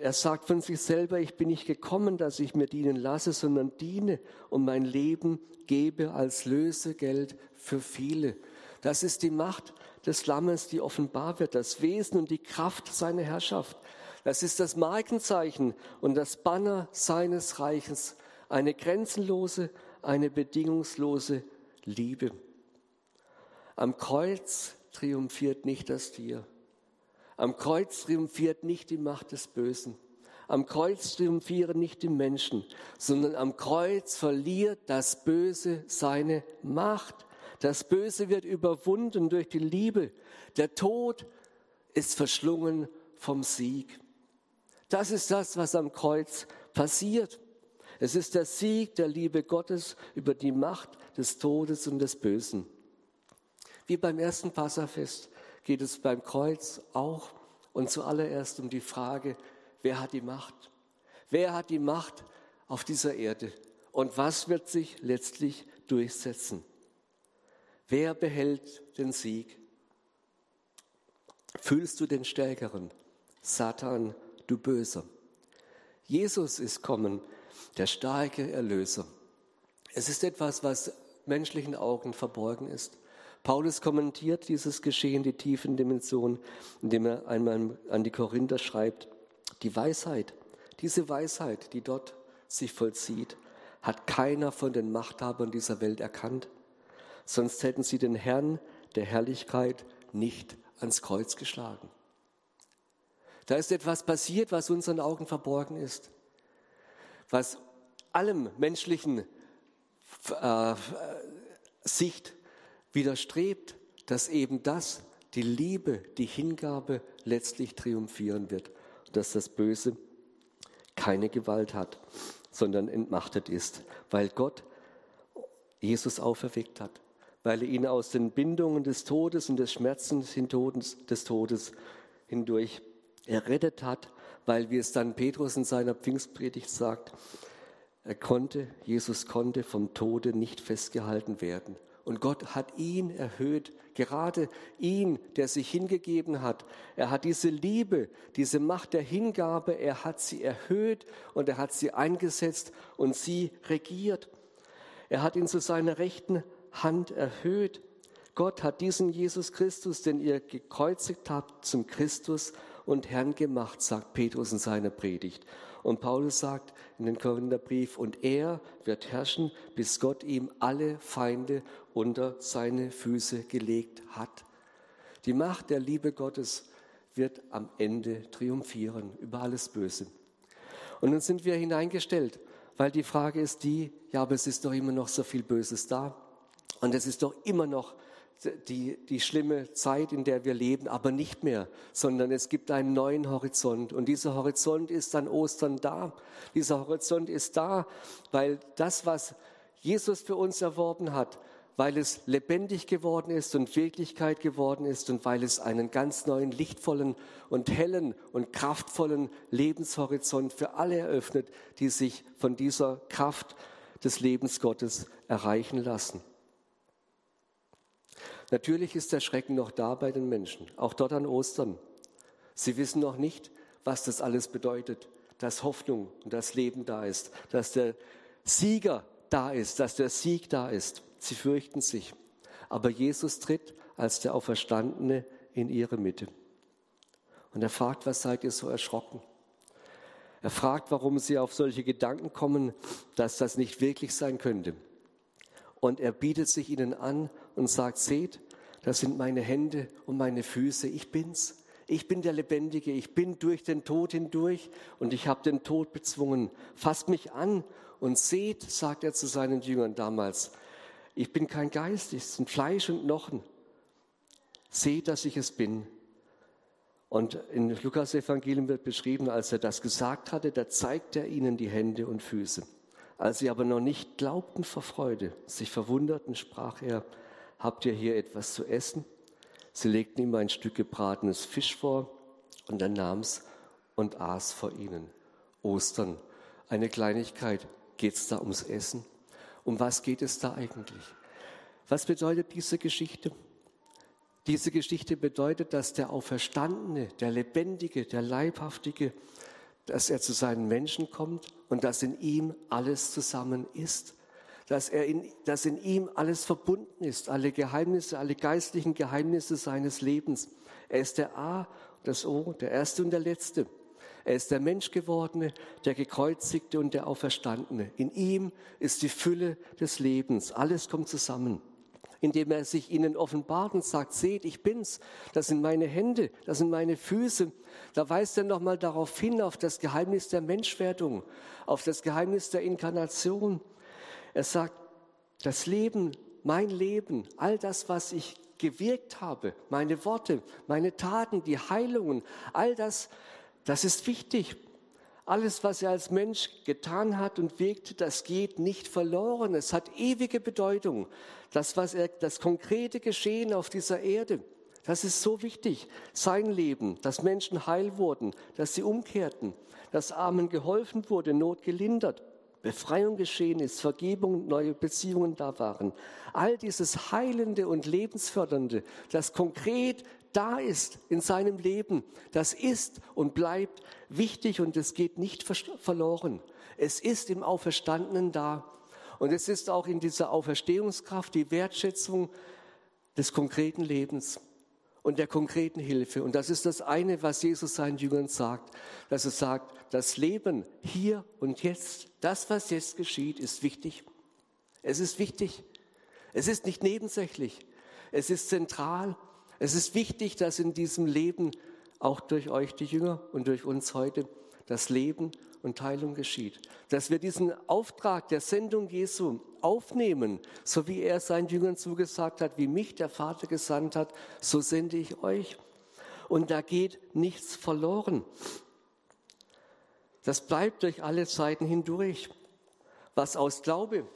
er sagt von sich selber, ich bin nicht gekommen, dass ich mir dienen lasse, sondern diene und mein Leben gebe als Lösegeld für viele. Das ist die Macht des Lammes, die offenbar wird, das Wesen und die Kraft seiner Herrschaft. Das ist das Markenzeichen und das Banner seines Reiches. Eine grenzenlose, eine bedingungslose Liebe. Am Kreuz triumphiert nicht das Tier. Am Kreuz triumphiert nicht die Macht des Bösen. Am Kreuz triumphieren nicht die Menschen, sondern am Kreuz verliert das Böse seine Macht. Das Böse wird überwunden durch die Liebe. Der Tod ist verschlungen vom Sieg. Das ist das, was am Kreuz passiert. Es ist der Sieg der Liebe Gottes über die Macht des Todes und des Bösen. Wie beim ersten Passafest geht es beim Kreuz auch und zuallererst um die Frage, wer hat die Macht? Wer hat die Macht auf dieser Erde? Und was wird sich letztlich durchsetzen? Wer behält den Sieg? Fühlst du den Stärkeren? Satan du Böser. Jesus ist kommen, der starke Erlöser. Es ist etwas, was menschlichen Augen verborgen ist. Paulus kommentiert dieses Geschehen, die tiefen Dimensionen, indem er einmal an die Korinther schreibt, die Weisheit, diese Weisheit, die dort sich vollzieht, hat keiner von den Machthabern dieser Welt erkannt. Sonst hätten sie den Herrn der Herrlichkeit nicht ans Kreuz geschlagen. Da ist etwas passiert, was unseren Augen verborgen ist, was allem menschlichen äh, Sicht widerstrebt, dass eben das, die Liebe, die Hingabe letztlich triumphieren wird, dass das Böse keine Gewalt hat, sondern entmachtet ist, weil Gott Jesus auferweckt hat, weil er ihn aus den Bindungen des Todes und des Schmerzens des Todes hindurch errettet hat, weil, wie es dann Petrus in seiner Pfingstpredigt sagt, er konnte, Jesus konnte vom Tode nicht festgehalten werden. Und Gott hat ihn erhöht, gerade ihn, der sich hingegeben hat. Er hat diese Liebe, diese Macht der Hingabe, er hat sie erhöht und er hat sie eingesetzt und sie regiert. Er hat ihn zu seiner rechten Hand erhöht. Gott hat diesen Jesus Christus, den ihr gekreuzigt habt, zum Christus und Herrn gemacht, sagt Petrus in seiner Predigt. Und Paulus sagt in den Korintherbrief, und er wird herrschen, bis Gott ihm alle Feinde unter seine Füße gelegt hat. Die Macht der Liebe Gottes wird am Ende triumphieren über alles Böse. Und nun sind wir hineingestellt, weil die Frage ist die, ja, aber es ist doch immer noch so viel Böses da. Und es ist doch immer noch die, die schlimme Zeit, in der wir leben, aber nicht mehr, sondern es gibt einen neuen Horizont. Und dieser Horizont ist an Ostern da. Dieser Horizont ist da, weil das, was Jesus für uns erworben hat, weil es lebendig geworden ist und Wirklichkeit geworden ist und weil es einen ganz neuen, lichtvollen und hellen und kraftvollen Lebenshorizont für alle eröffnet, die sich von dieser Kraft des Lebens Gottes erreichen lassen. Natürlich ist der Schrecken noch da bei den Menschen, auch dort an Ostern. Sie wissen noch nicht, was das alles bedeutet, dass Hoffnung und das Leben da ist, dass der Sieger da ist, dass der Sieg da ist. Sie fürchten sich. Aber Jesus tritt als der Auferstandene in ihre Mitte. Und er fragt, was seid ihr so erschrocken? Er fragt, warum sie auf solche Gedanken kommen, dass das nicht wirklich sein könnte. Und er bietet sich ihnen an und sagt, seht, das sind meine Hände und meine Füße, ich bin's. Ich bin der Lebendige, ich bin durch den Tod hindurch und ich habe den Tod bezwungen. Fasst mich an und seht, sagt er zu seinen Jüngern damals, ich bin kein Geist, ich bin Fleisch und Knochen. Seht, dass ich es bin. Und in Lukas Evangelium wird beschrieben, als er das gesagt hatte, da zeigte er ihnen die Hände und Füße. Als sie aber noch nicht glaubten vor Freude, sich verwunderten, sprach er, habt ihr hier etwas zu essen? Sie legten ihm ein Stück gebratenes Fisch vor und er nahm es und aß vor ihnen. Ostern, eine Kleinigkeit. Geht es da ums Essen? Um was geht es da eigentlich? Was bedeutet diese Geschichte? Diese Geschichte bedeutet, dass der Auferstandene, der Lebendige, der Leibhaftige, dass er zu seinen Menschen kommt und dass in ihm alles zusammen ist dass, er in, dass in ihm alles verbunden ist, alle Geheimnisse, alle geistlichen Geheimnisse seines Lebens. Er ist der A, das O, der Erste und der Letzte. Er ist der Menschgewordene, der Gekreuzigte und der Auferstandene. In ihm ist die Fülle des Lebens. Alles kommt zusammen. Indem er sich ihnen offenbart und sagt, seht, ich bin's. Das sind meine Hände, das sind meine Füße. Da weist er nochmal darauf hin, auf das Geheimnis der Menschwerdung, auf das Geheimnis der Inkarnation. Er sagt, das Leben, mein Leben, all das, was ich gewirkt habe, meine Worte, meine Taten, die Heilungen, all das, das ist wichtig. Alles, was er als Mensch getan hat und wirkte, das geht nicht verloren. Es hat ewige Bedeutung. Das, was er, das konkrete Geschehen auf dieser Erde, das ist so wichtig. Sein Leben, dass Menschen heil wurden, dass sie umkehrten, dass Armen geholfen wurde, Not gelindert. Befreiung geschehen ist, Vergebung, neue Beziehungen da waren. All dieses Heilende und Lebensfördernde, das konkret da ist in seinem Leben, das ist und bleibt wichtig und es geht nicht verloren. Es ist im Auferstandenen da. Und es ist auch in dieser Auferstehungskraft die Wertschätzung des konkreten Lebens und der konkreten Hilfe. Und das ist das eine, was Jesus seinen Jüngern sagt, dass er sagt, das Leben hier und jetzt, das, was jetzt geschieht, ist wichtig. Es ist wichtig. Es ist nicht nebensächlich. Es ist zentral. Es ist wichtig, dass in diesem Leben auch durch euch, die Jünger, und durch uns heute das Leben und Teilung geschieht. Dass wir diesen Auftrag der Sendung Jesu aufnehmen, so wie er seinen Jüngern zugesagt hat, wie mich der Vater gesandt hat, so sende ich euch. Und da geht nichts verloren. Das bleibt durch alle Zeiten hindurch. Was aus Glaube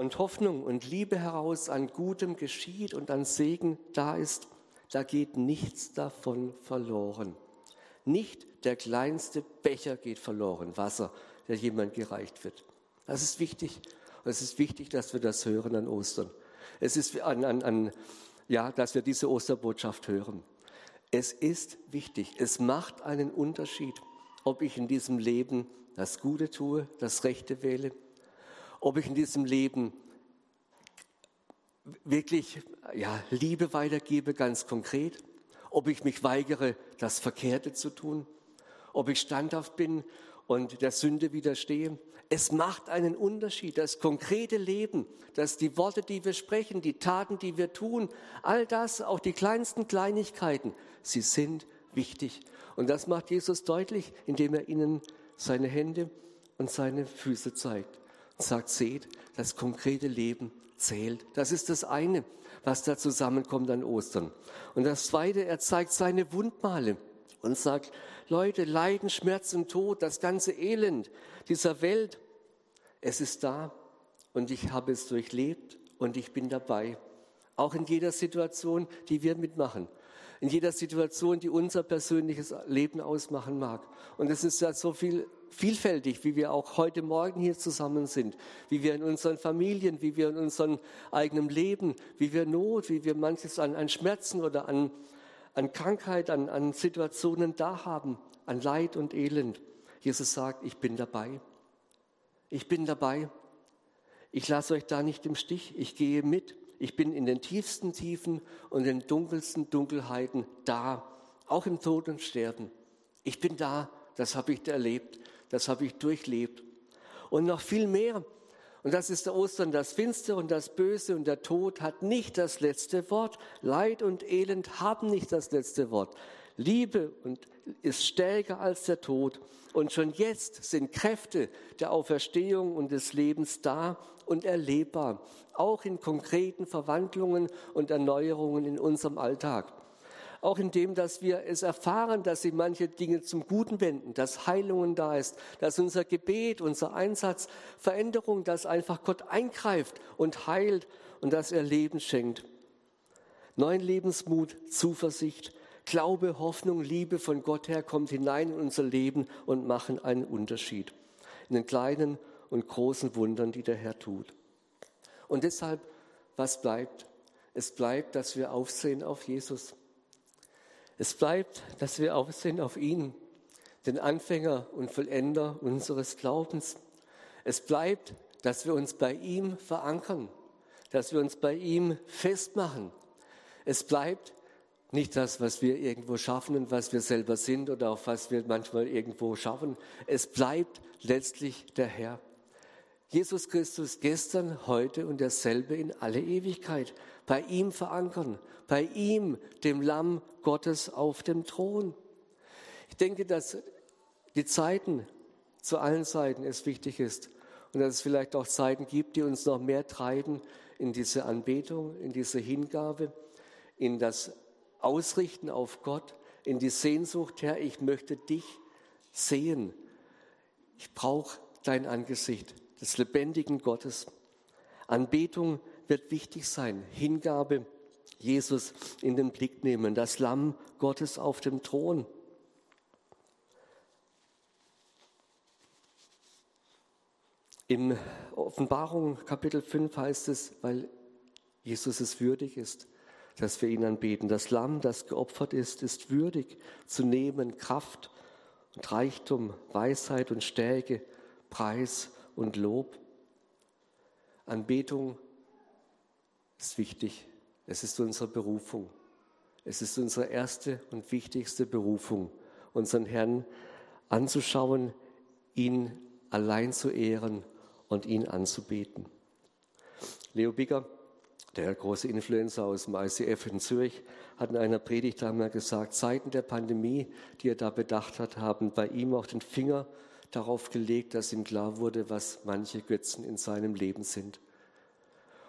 und Hoffnung und Liebe heraus an Gutem geschieht und an Segen da ist, da geht nichts davon verloren. Nicht der kleinste Becher geht verloren, Wasser, der jemand gereicht wird. Das ist wichtig. Und es ist wichtig, dass wir das hören an Ostern. Es ist an, an, an, ja, dass wir diese Osterbotschaft hören. Es ist wichtig. Es macht einen Unterschied, ob ich in diesem Leben das Gute tue, das Rechte wähle, ob ich in diesem Leben wirklich ja, Liebe weitergebe, ganz konkret, ob ich mich weigere, das Verkehrte zu tun, ob ich standhaft bin und der Sünde widerstehe. Es macht einen Unterschied, das konkrete Leben, dass die Worte, die wir sprechen, die Taten, die wir tun, all das, auch die kleinsten Kleinigkeiten, sie sind wichtig. Und das macht Jesus deutlich, indem er ihnen seine Hände und seine Füße zeigt sagt, seht, das konkrete Leben zählt. Das ist das eine was da zusammenkommt an Ostern. Und das Zweite, er zeigt seine Wundmale und sagt, Leute, Leiden, Schmerz und Tod, das ganze Elend dieser Welt, es ist da und ich habe es durchlebt und ich bin dabei. Auch in jeder Situation, die wir mitmachen. In jeder Situation, die unser persönliches Leben ausmachen mag. Und es ist ja so viel vielfältig, wie wir auch heute Morgen hier zusammen sind, wie wir in unseren Familien, wie wir in unserem eigenen Leben, wie wir Not, wie wir manches an, an Schmerzen oder an, an Krankheit, an, an Situationen da haben, an Leid und Elend. Jesus sagt, ich bin dabei. Ich bin dabei. Ich lasse euch da nicht im Stich. Ich gehe mit. Ich bin in den tiefsten Tiefen und den dunkelsten Dunkelheiten da, auch im Tod und Sterben. Ich bin da, das habe ich erlebt das habe ich durchlebt. Und noch viel mehr. Und das ist der Ostern, das Finstere und das Böse und der Tod hat nicht das letzte Wort. Leid und Elend haben nicht das letzte Wort. Liebe und ist stärker als der Tod. Und schon jetzt sind Kräfte der Auferstehung und des Lebens da und erlebbar, auch in konkreten Verwandlungen und Erneuerungen in unserem Alltag. Auch in dem, dass wir es erfahren, dass sich manche Dinge zum Guten wenden, dass Heilungen da ist, dass unser Gebet, unser Einsatz, Veränderung, dass einfach Gott eingreift und heilt und dass er Leben schenkt. Neuen Lebensmut, Zuversicht, Glaube, Hoffnung, Liebe von Gott her kommt hinein in unser Leben und machen einen Unterschied. In den kleinen und großen Wundern, die der Herr tut. Und deshalb, was bleibt? Es bleibt, dass wir aufsehen auf Jesus. Es bleibt, dass wir aufsehen auf ihn, den Anfänger und Vollender unseres Glaubens. Es bleibt, dass wir uns bei ihm verankern, dass wir uns bei ihm festmachen. Es bleibt nicht das, was wir irgendwo schaffen und was wir selber sind oder auf was wir manchmal irgendwo schaffen. Es bleibt letztlich der Herr. Jesus Christus gestern, heute und derselbe in alle Ewigkeit. Bei ihm verankern, bei ihm, dem Lamm Gottes auf dem Thron. Ich denke, dass die Zeiten zu allen Seiten es wichtig ist und dass es vielleicht auch Zeiten gibt, die uns noch mehr treiben in diese Anbetung, in diese Hingabe, in das Ausrichten auf Gott, in die Sehnsucht, Herr, ich möchte dich sehen. Ich brauche dein Angesicht des lebendigen Gottes. Anbetung wird wichtig sein, Hingabe, Jesus in den Blick nehmen, das Lamm Gottes auf dem Thron. In Offenbarung Kapitel 5 heißt es, weil Jesus es würdig ist, dass wir ihn anbeten. Das Lamm, das geopfert ist, ist würdig zu nehmen Kraft und Reichtum, Weisheit und Stärke, Preis und Lob. Anbetung ist wichtig. Es ist unsere Berufung. Es ist unsere erste und wichtigste Berufung, unseren Herrn anzuschauen, ihn allein zu ehren und ihn anzubeten. Leo Bigger, der große Influencer aus dem ICF in Zürich, hat in einer Predigt einmal gesagt, Zeiten der Pandemie, die er da bedacht hat, haben bei ihm auch den Finger darauf gelegt, dass ihm klar wurde, was manche Götzen in seinem Leben sind.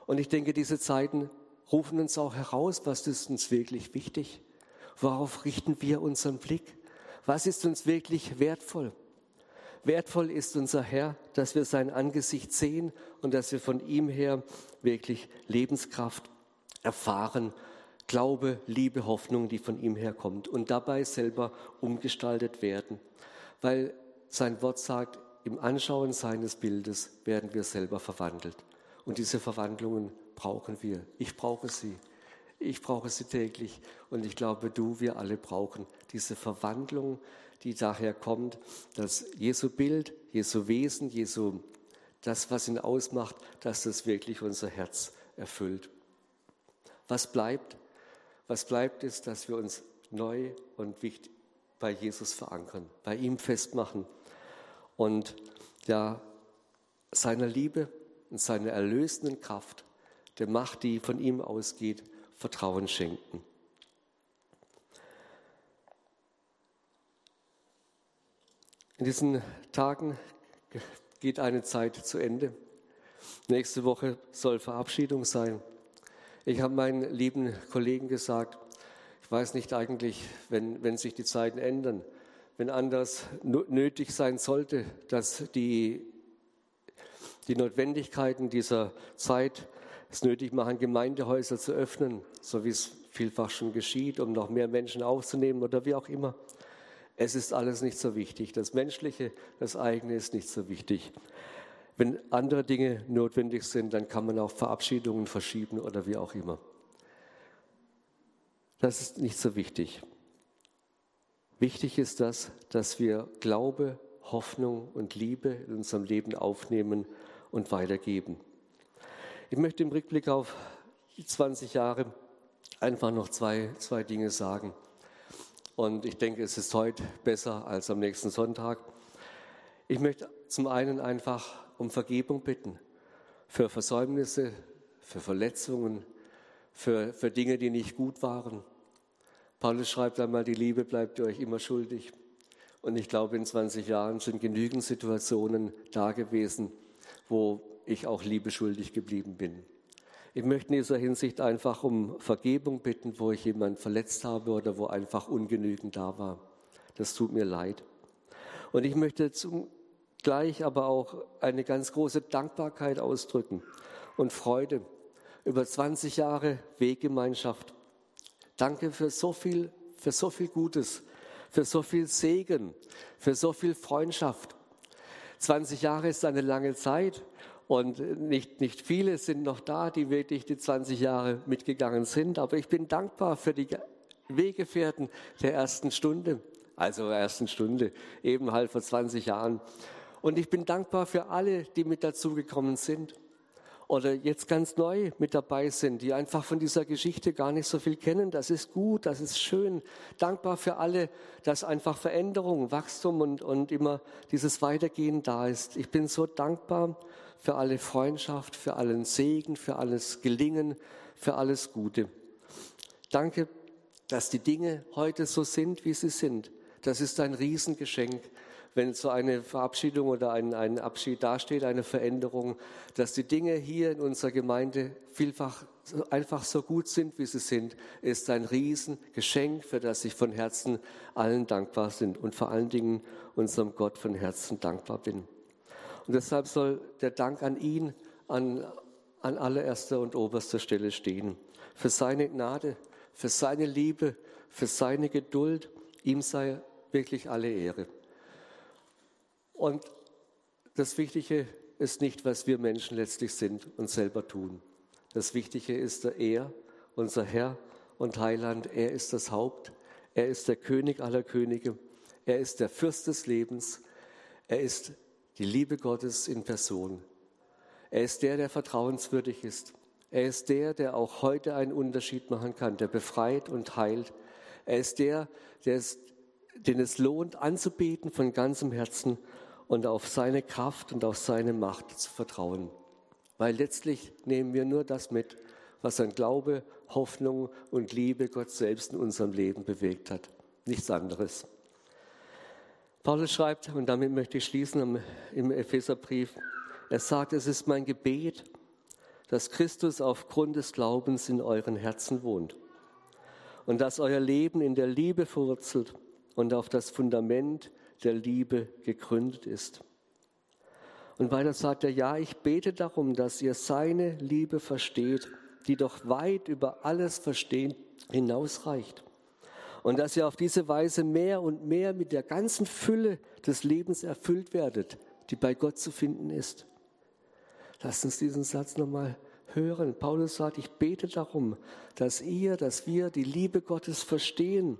Und ich denke, diese Zeiten rufen uns auch heraus, was ist uns wirklich wichtig? Worauf richten wir unseren Blick? Was ist uns wirklich wertvoll? Wertvoll ist unser Herr, dass wir sein Angesicht sehen und dass wir von ihm her wirklich Lebenskraft erfahren, Glaube, Liebe, Hoffnung, die von ihm herkommt und dabei selber umgestaltet werden. Weil sein Wort sagt, im Anschauen seines Bildes werden wir selber verwandelt. Und diese Verwandlungen brauchen wir. Ich brauche sie. Ich brauche sie täglich. Und ich glaube, du, wir alle brauchen diese Verwandlung, die daher kommt, dass Jesu Bild, Jesu Wesen, Jesu, das, was ihn ausmacht, dass das wirklich unser Herz erfüllt. Was bleibt? Was bleibt ist, dass wir uns neu und wichtig bei Jesus verankern, bei ihm festmachen und ja, seiner Liebe und seiner erlösenden Kraft, der Macht, die von ihm ausgeht, Vertrauen schenken. In diesen Tagen geht eine Zeit zu Ende. Nächste Woche soll Verabschiedung sein. Ich habe meinen lieben Kollegen gesagt, ich weiß nicht eigentlich, wenn, wenn sich die Zeiten ändern, wenn anders nötig sein sollte, dass die, die Notwendigkeiten dieser Zeit es nötig machen, Gemeindehäuser zu öffnen, so wie es vielfach schon geschieht, um noch mehr Menschen aufzunehmen oder wie auch immer. Es ist alles nicht so wichtig. Das Menschliche, das eigene ist nicht so wichtig. Wenn andere Dinge notwendig sind, dann kann man auch Verabschiedungen verschieben oder wie auch immer. Das ist nicht so wichtig. Wichtig ist das, dass wir Glaube, Hoffnung und Liebe in unserem Leben aufnehmen und weitergeben. Ich möchte im Rückblick auf die 20 Jahre einfach noch zwei, zwei Dinge sagen. Und ich denke, es ist heute besser als am nächsten Sonntag. Ich möchte zum einen einfach um Vergebung bitten für Versäumnisse, für Verletzungen, für, für Dinge, die nicht gut waren. Paulus schreibt einmal, die Liebe bleibt euch immer schuldig. Und ich glaube, in 20 Jahren sind genügend Situationen da gewesen, wo ich auch Liebe schuldig geblieben bin. Ich möchte in dieser Hinsicht einfach um Vergebung bitten, wo ich jemanden verletzt habe oder wo einfach ungenügend da war. Das tut mir leid. Und ich möchte zugleich aber auch eine ganz große Dankbarkeit ausdrücken und Freude über 20 Jahre Weggemeinschaft. Danke für so viel, für so viel Gutes, für so viel Segen, für so viel Freundschaft. 20 Jahre ist eine lange Zeit und nicht, nicht viele sind noch da, die wirklich die 20 Jahre mitgegangen sind. Aber ich bin dankbar für die Weggefährten der ersten Stunde, also der ersten Stunde, eben halt vor 20 Jahren. Und ich bin dankbar für alle, die mit dazugekommen sind oder jetzt ganz neu mit dabei sind, die einfach von dieser Geschichte gar nicht so viel kennen. Das ist gut, das ist schön. Dankbar für alle, dass einfach Veränderung, Wachstum und, und immer dieses Weitergehen da ist. Ich bin so dankbar für alle Freundschaft, für allen Segen, für alles Gelingen, für alles Gute. Danke, dass die Dinge heute so sind, wie sie sind. Das ist ein Riesengeschenk wenn so eine Verabschiedung oder ein, ein Abschied dasteht, eine Veränderung, dass die Dinge hier in unserer Gemeinde vielfach einfach so gut sind, wie sie sind, ist ein Riesengeschenk, für das ich von Herzen allen dankbar bin und vor allen Dingen unserem Gott von Herzen dankbar bin. Und deshalb soll der Dank an ihn an, an allererster und oberster Stelle stehen. Für seine Gnade, für seine Liebe, für seine Geduld. Ihm sei wirklich alle Ehre. Und das Wichtige ist nicht, was wir Menschen letztlich sind und selber tun. Das Wichtige ist der Er, unser Herr und Heiland. Er ist das Haupt. Er ist der König aller Könige. Er ist der Fürst des Lebens. Er ist die Liebe Gottes in Person. Er ist der, der vertrauenswürdig ist. Er ist der, der auch heute einen Unterschied machen kann, der befreit und heilt. Er ist der, der es, den es lohnt anzubeten von ganzem Herzen und auf seine Kraft und auf seine Macht zu vertrauen. Weil letztlich nehmen wir nur das mit, was an Glaube, Hoffnung und Liebe Gott selbst in unserem Leben bewegt hat. Nichts anderes. Paulus schreibt, und damit möchte ich schließen im Epheserbrief, er sagt, es ist mein Gebet, dass Christus aufgrund des Glaubens in euren Herzen wohnt und dass euer Leben in der Liebe verwurzelt und auf das Fundament der Liebe gegründet ist. Und weiter sagt er, ja, ich bete darum, dass ihr seine Liebe versteht, die doch weit über alles Verstehen hinausreicht. Und dass ihr auf diese Weise mehr und mehr mit der ganzen Fülle des Lebens erfüllt werdet, die bei Gott zu finden ist. Lasst uns diesen Satz nochmal hören. Paulus sagt, ich bete darum, dass ihr, dass wir die Liebe Gottes verstehen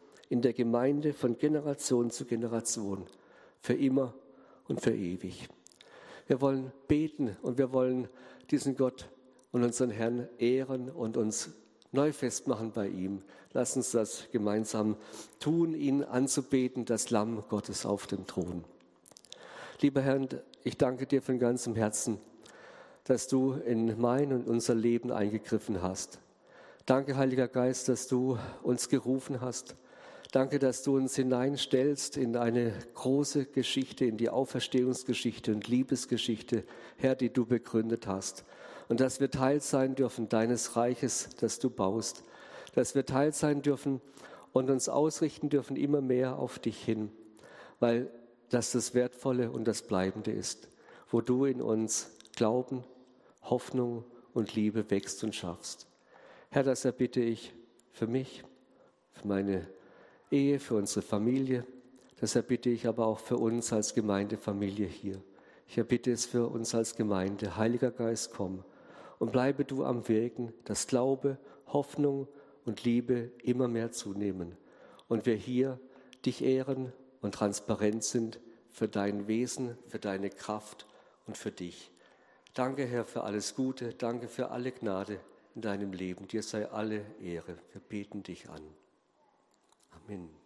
in der Gemeinde von Generation zu Generation, für immer und für ewig. Wir wollen beten und wir wollen diesen Gott und unseren Herrn ehren und uns neu festmachen bei ihm. Lass uns das gemeinsam tun, ihn anzubeten, das Lamm Gottes auf dem Thron. Lieber Herr, ich danke dir von ganzem Herzen, dass du in mein und unser Leben eingegriffen hast. Danke, Heiliger Geist, dass du uns gerufen hast Danke, dass du uns hineinstellst in eine große Geschichte, in die Auferstehungsgeschichte und Liebesgeschichte, Herr, die du begründet hast. Und dass wir Teil sein dürfen deines Reiches, das du baust. Dass wir Teil sein dürfen und uns ausrichten dürfen immer mehr auf dich hin, weil das das Wertvolle und das Bleibende ist, wo du in uns Glauben, Hoffnung und Liebe wächst und schaffst. Herr, das erbitte ich für mich, für meine Ehe, für unsere Familie. Das erbitte ich aber auch für uns als Gemeindefamilie hier. Ich erbitte es für uns als Gemeinde. Heiliger Geist, komm und bleibe du am Wirken, dass Glaube, Hoffnung und Liebe immer mehr zunehmen und wir hier dich ehren und transparent sind für dein Wesen, für deine Kraft und für dich. Danke, Herr, für alles Gute. Danke für alle Gnade in deinem Leben. Dir sei alle Ehre. Wir beten dich an. Amen.